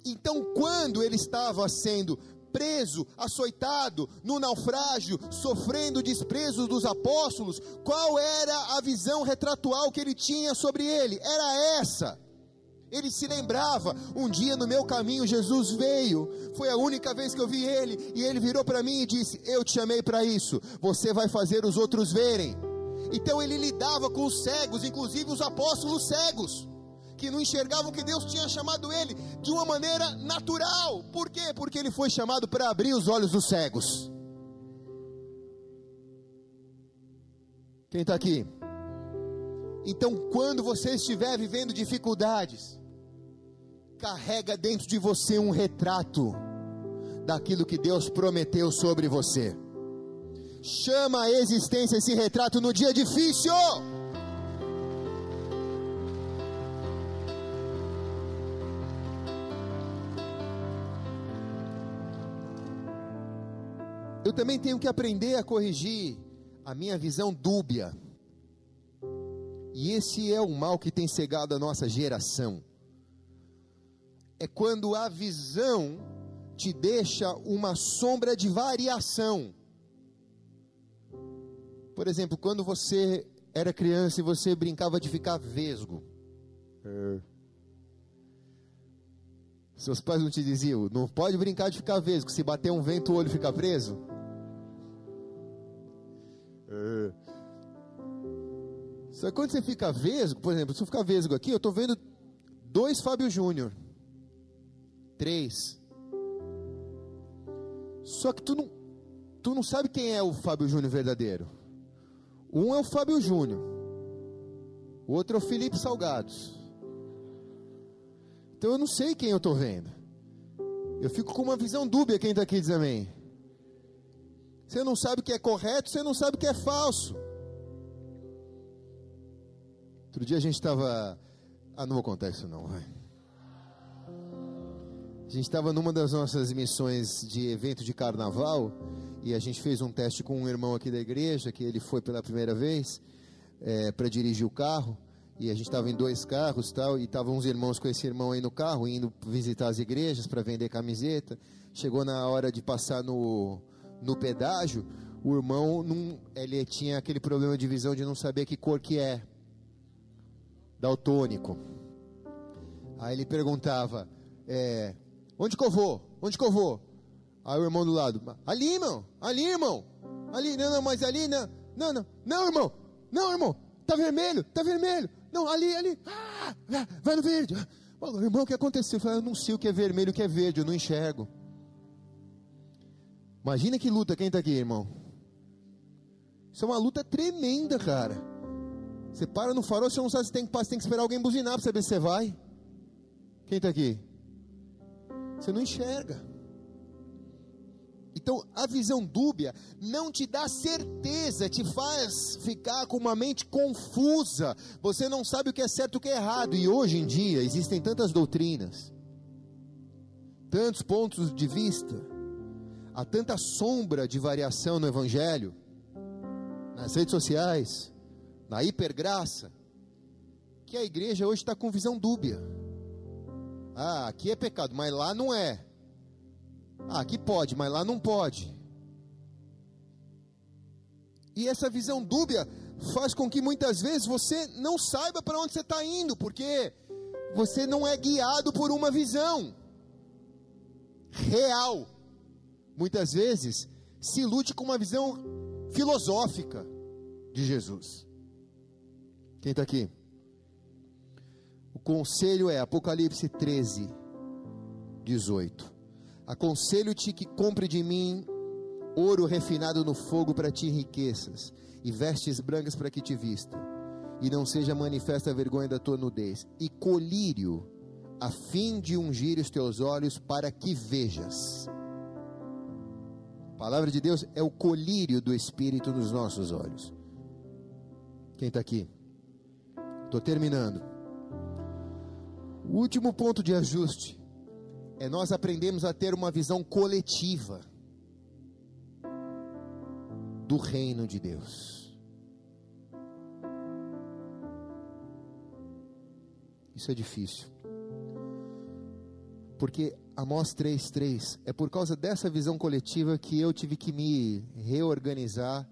Então, quando ele estava sendo preso, açoitado, no naufrágio, sofrendo desprezo dos apóstolos, qual era a visão retratual que ele tinha sobre ele? Era essa ele se lembrava, um dia no meu caminho Jesus veio, foi a única vez que eu vi ele, e ele virou para mim e disse: Eu te chamei para isso, você vai fazer os outros verem. Então ele lidava com os cegos, inclusive os apóstolos cegos, que não enxergavam que Deus tinha chamado ele de uma maneira natural. Por quê? Porque ele foi chamado para abrir os olhos dos cegos. Quem está aqui? Então, quando você estiver vivendo dificuldades, carrega dentro de você um retrato daquilo que Deus prometeu sobre você. Chama a existência esse retrato no dia difícil. Eu também tenho que aprender a corrigir a minha visão dúbia. E esse é o mal que tem cegado a nossa geração é quando a visão te deixa uma sombra de variação. Por exemplo, quando você era criança e você brincava de ficar vesgo. É. Seus pais não te diziam, não pode brincar de ficar vesgo, se bater um vento o olho fica preso? É. Só que quando você fica vesgo, por exemplo, se eu ficar vesgo aqui, eu estou vendo dois Fábio Júnior três. Só que tu não, tu não sabe quem é o Fábio Júnior verdadeiro. Um é o Fábio Júnior, o outro é o Felipe Salgados. Então eu não sei quem eu estou vendo. Eu fico com uma visão dúbia. Quem está aqui diz amém. Você não sabe o que é correto, você não sabe o que é falso. Outro dia a gente estava. Ah, não vou contar isso não, vai. A gente estava numa das nossas missões de evento de carnaval e a gente fez um teste com um irmão aqui da igreja, que ele foi pela primeira vez é, para dirigir o carro. E a gente estava em dois carros tal, e estavam uns irmãos com esse irmão aí no carro, indo visitar as igrejas para vender camiseta. Chegou na hora de passar no, no pedágio, o irmão não, ele tinha aquele problema de visão de não saber que cor que é. Daltônico. Aí ele perguntava, é, Onde que eu vou? Onde que eu vou? Aí o irmão do lado, ali, irmão, ali, irmão, ali, não, não, mas ali, não. Não, não, não, irmão. Não, irmão. Tá vermelho, tá vermelho. Não, ali, ali. Ah, vai no verde. Oh, irmão, o que aconteceu? Eu, falei, eu não sei o que é vermelho, o que é verde, eu não enxergo. Imagina que luta quem está aqui, irmão. Isso é uma luta tremenda, cara. Você para no farol, você não sabe se tem que passar, tem que esperar alguém buzinar para saber se você vai. Quem está aqui? Você não enxerga. Então, a visão dúbia não te dá certeza, te faz ficar com uma mente confusa. Você não sabe o que é certo e o que é errado. E hoje em dia existem tantas doutrinas, tantos pontos de vista, há tanta sombra de variação no Evangelho, nas redes sociais, na hipergraça, que a igreja hoje está com visão dúbia. Ah, aqui é pecado, mas lá não é. Ah, aqui pode, mas lá não pode. E essa visão dúbia faz com que muitas vezes você não saiba para onde você está indo, porque você não é guiado por uma visão real. Muitas vezes se ilude com uma visão filosófica de Jesus. Quem está aqui? O conselho é Apocalipse 13, 18. Aconselho-te que compre de mim ouro refinado no fogo para ti riquezas, e vestes brancas para que te vista, e não seja manifesta a vergonha da tua nudez, e colírio, a fim de ungir os teus olhos para que vejas. A palavra de Deus é o colírio do Espírito nos nossos olhos. Quem está aqui? Estou terminando. O último ponto de ajuste é nós aprendemos a ter uma visão coletiva do reino de Deus. Isso é difícil. Porque Amós 3:3 é por causa dessa visão coletiva que eu tive que me reorganizar,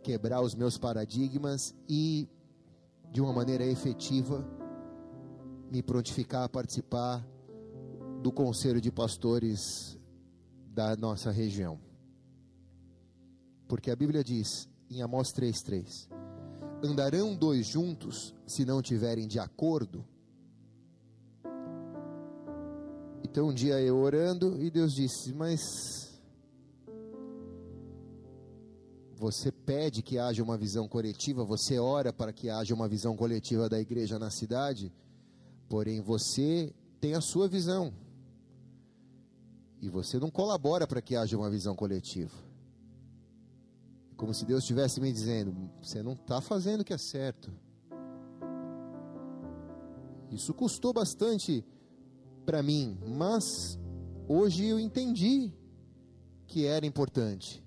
quebrar os meus paradigmas e de uma maneira efetiva me prontificar a participar do conselho de pastores da nossa região. Porque a Bíblia diz em Amós 3:3: Andarão dois juntos se não tiverem de acordo? Então um dia eu orando e Deus disse: "Mas você pede que haja uma visão coletiva, você ora para que haja uma visão coletiva da igreja na cidade, porém você tem a sua visão. E você não colabora para que haja uma visão coletiva. É como se Deus estivesse me dizendo: você não está fazendo o que é certo. Isso custou bastante para mim, mas hoje eu entendi que era importante.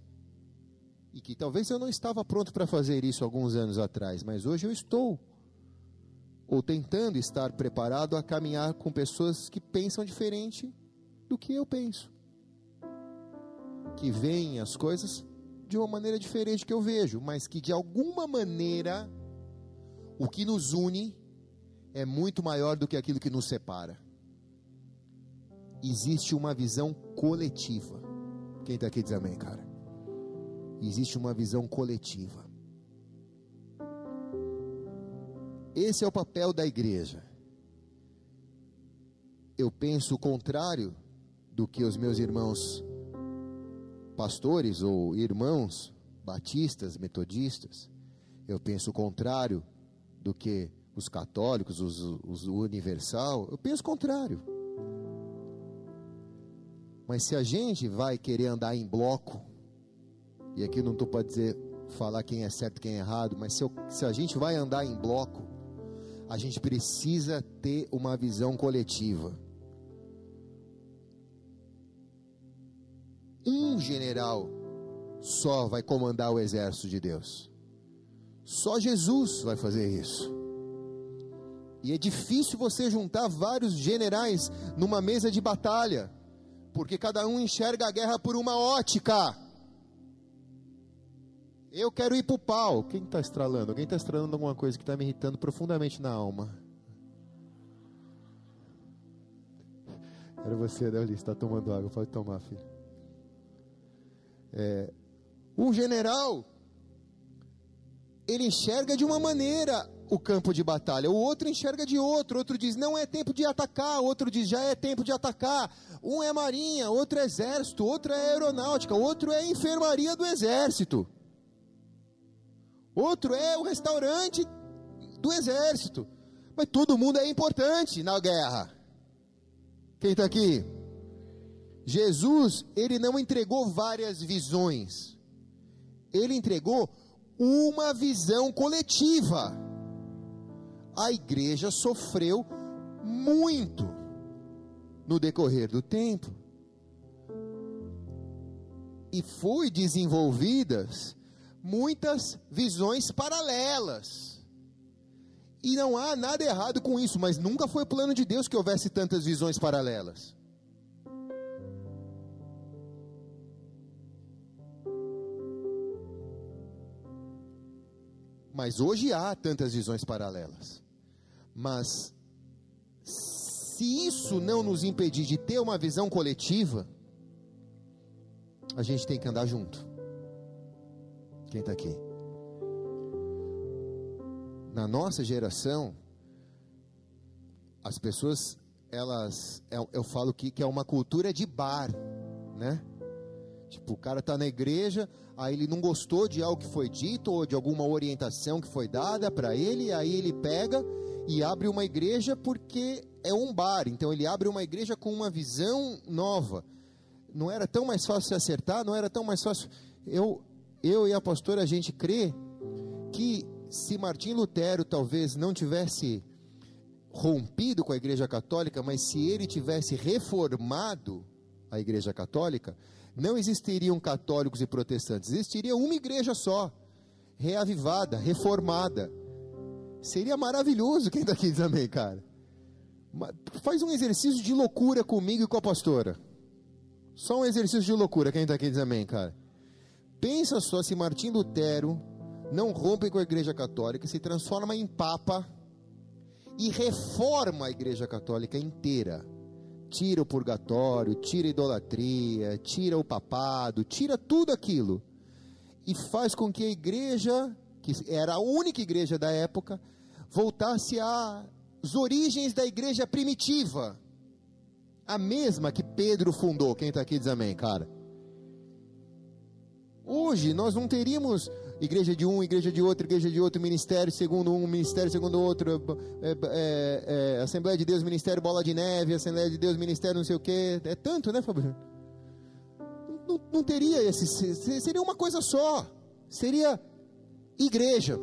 E que talvez eu não estava pronto para fazer isso alguns anos atrás, mas hoje eu estou. Ou tentando estar preparado a caminhar com pessoas que pensam diferente do que eu penso. Que veem as coisas de uma maneira diferente que eu vejo, mas que de alguma maneira o que nos une é muito maior do que aquilo que nos separa. Existe uma visão coletiva. Quem está aqui diz amém, cara. Existe uma visão coletiva. Esse é o papel da igreja. Eu penso o contrário do que os meus irmãos pastores ou irmãos batistas, metodistas. Eu penso o contrário do que os católicos, os, os universal. Eu penso o contrário. Mas se a gente vai querer andar em bloco, e aqui não estou para dizer falar quem é certo quem é errado, mas se, eu, se a gente vai andar em bloco, a gente precisa ter uma visão coletiva. um general só vai comandar o exército de Deus. Só Jesus vai fazer isso. E é difícil você juntar vários generais numa mesa de batalha, porque cada um enxerga a guerra por uma ótica. Eu quero ir para o pau. Quem está estralando? Alguém está estralando alguma coisa que está me irritando profundamente na alma? Era você, né, Está tomando água. Pode tomar, filho. É, Um general, ele enxerga de uma maneira o campo de batalha, o outro enxerga de outro, outro diz não é tempo de atacar, outro diz já é tempo de atacar. Um é marinha, outro é exército, outro é aeronáutica, outro é enfermaria do exército. Outro é o restaurante do exército. Mas todo mundo é importante na guerra. Quem está aqui? Jesus, ele não entregou várias visões. Ele entregou uma visão coletiva. A igreja sofreu muito no decorrer do tempo. E foi desenvolvidas muitas visões paralelas. E não há nada errado com isso, mas nunca foi plano de Deus que houvesse tantas visões paralelas. Mas hoje há tantas visões paralelas. Mas se isso não nos impedir de ter uma visão coletiva, a gente tem que andar junto. Quem está aqui? Na nossa geração, as pessoas, elas, eu, eu falo que, que é uma cultura de bar, né? Tipo, o cara está na igreja, aí ele não gostou de algo que foi dito ou de alguma orientação que foi dada para ele, aí ele pega e abre uma igreja porque é um bar. Então ele abre uma igreja com uma visão nova. Não era tão mais fácil se acertar, não era tão mais fácil. Eu, eu e a pastora, a gente crê que se Martim Lutero talvez não tivesse rompido com a igreja católica, mas se ele tivesse reformado a igreja católica, não existiriam católicos e protestantes, existiria uma igreja só, reavivada, reformada. Seria maravilhoso quem daqui diz amém, cara. Faz um exercício de loucura comigo e com a pastora. Só um exercício de loucura, quem está aqui diz amém, cara. Pensa só se Martim Lutero não rompe com a igreja católica, se transforma em papa e reforma a igreja católica inteira tira o purgatório, tira a idolatria, tira o papado, tira tudo aquilo e faz com que a igreja, que era a única igreja da época, voltasse às origens da igreja primitiva, a mesma que Pedro fundou. Quem está aqui diz amém, cara. Hoje nós não teríamos igreja de um, igreja de outro, igreja de outro, ministério segundo um, ministério segundo outro, é, é, é, Assembleia de Deus, ministério bola de neve, Assembleia de Deus, ministério não sei o que, é tanto, né, Fabio? Não, não teria esse, seria uma coisa só, seria igreja,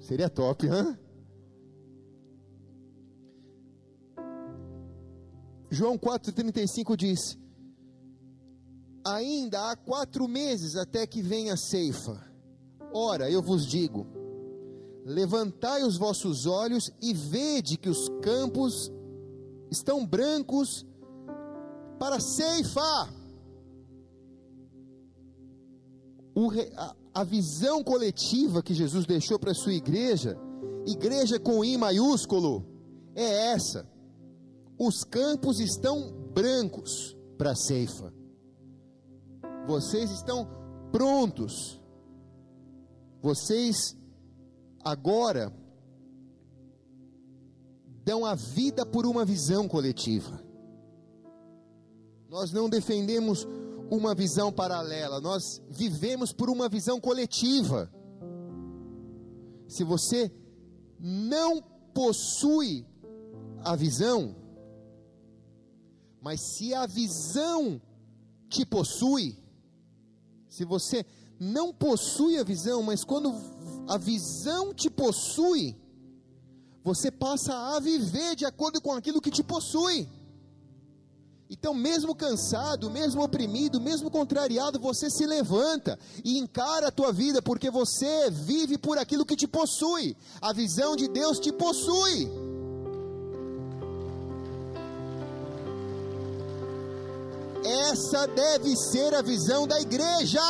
seria top, hã? João 4,35 diz: Ainda há quatro meses até que venha a ceifa. Ora, eu vos digo: levantai os vossos olhos e vede que os campos estão brancos para ceifa. A, a visão coletiva que Jesus deixou para a sua igreja, igreja com I maiúsculo, é essa: os campos estão brancos para ceifa. Vocês estão prontos. Vocês agora dão a vida por uma visão coletiva. Nós não defendemos uma visão paralela, nós vivemos por uma visão coletiva. Se você não possui a visão, mas se a visão te possui, se você não possui a visão, mas quando a visão te possui, você passa a viver de acordo com aquilo que te possui. Então, mesmo cansado, mesmo oprimido, mesmo contrariado, você se levanta e encara a tua vida, porque você vive por aquilo que te possui. A visão de Deus te possui. Essa deve ser a visão da igreja.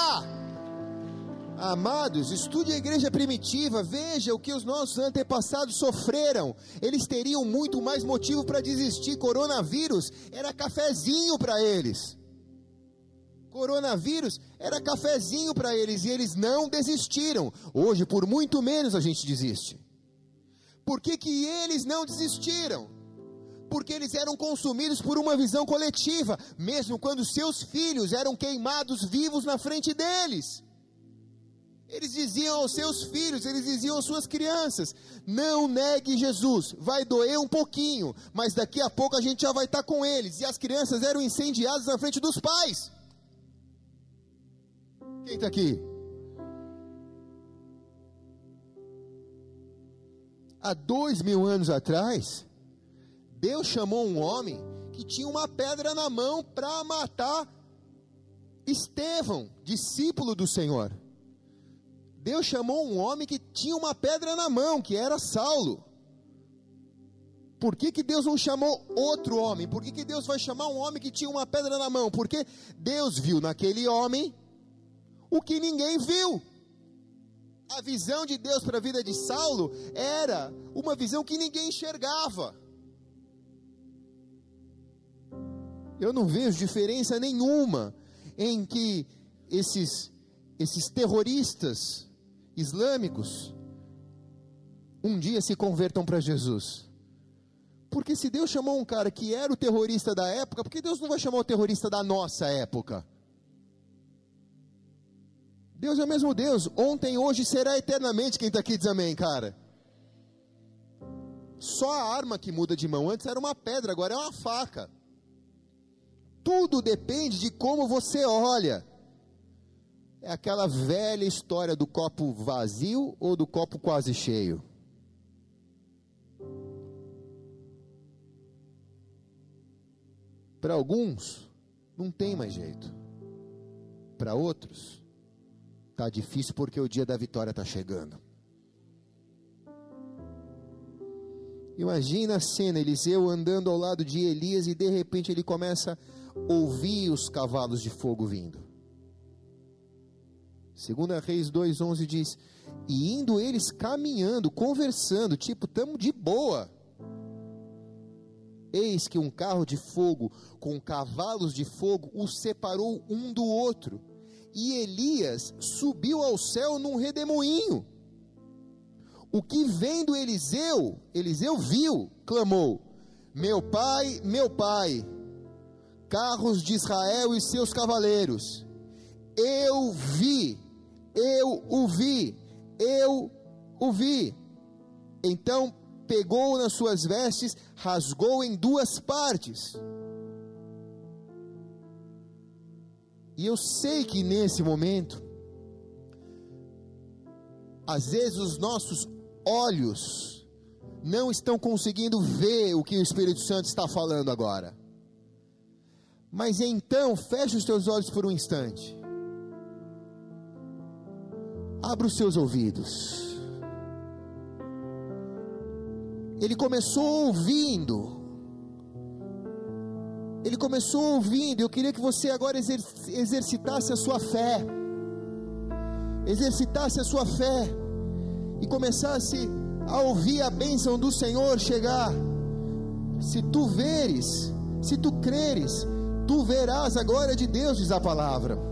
Amados, estude a igreja primitiva, veja o que os nossos antepassados sofreram. Eles teriam muito mais motivo para desistir. Coronavírus era cafezinho para eles. Coronavírus era cafezinho para eles e eles não desistiram. Hoje, por muito menos, a gente desiste. Por que, que eles não desistiram? Porque eles eram consumidos por uma visão coletiva, mesmo quando seus filhos eram queimados vivos na frente deles. Eles diziam aos seus filhos, eles diziam às suas crianças: não negue Jesus, vai doer um pouquinho, mas daqui a pouco a gente já vai estar com eles. E as crianças eram incendiadas na frente dos pais. Quem está aqui? Há dois mil anos atrás, Deus chamou um homem que tinha uma pedra na mão para matar Estevão, discípulo do Senhor. Deus chamou um homem que tinha uma pedra na mão, que era Saulo. Por que, que Deus não chamou outro homem? Por que, que Deus vai chamar um homem que tinha uma pedra na mão? Porque Deus viu naquele homem o que ninguém viu. A visão de Deus para a vida de Saulo era uma visão que ninguém enxergava. Eu não vejo diferença nenhuma em que esses, esses terroristas islâmicos um dia se convertam para Jesus. Porque se Deus chamou um cara que era o terrorista da época, por que Deus não vai chamar o terrorista da nossa época? Deus é o mesmo Deus, ontem, hoje será eternamente. Quem está aqui diz amém, cara. Só a arma que muda de mão. Antes era uma pedra, agora é uma faca. Tudo depende de como você olha. É aquela velha história do copo vazio ou do copo quase cheio. Para alguns, não tem mais jeito. Para outros, tá difícil porque o dia da vitória está chegando. Imagina a cena, Eliseu andando ao lado de Elias e de repente ele começa a ouvir os cavalos de fogo vindo. Segunda Reis 2:11 diz: "E indo eles caminhando, conversando, tipo, tamo de boa. Eis que um carro de fogo com cavalos de fogo os separou um do outro. E Elias subiu ao céu num redemoinho. O que vendo Eliseu, Eliseu viu, clamou: Meu pai, meu pai, carros de Israel e seus cavaleiros. Eu vi eu o vi, eu o vi. Então pegou nas suas vestes, rasgou em duas partes. E eu sei que nesse momento, às vezes os nossos olhos não estão conseguindo ver o que o Espírito Santo está falando agora. Mas então, feche os teus olhos por um instante. Abra os seus ouvidos. Ele começou ouvindo. Ele começou ouvindo. Eu queria que você agora exercitasse a sua fé. Exercitasse a sua fé. E começasse a ouvir a bênção do Senhor chegar. Se tu veres, se tu creres, tu verás a glória de Deus, diz a palavra.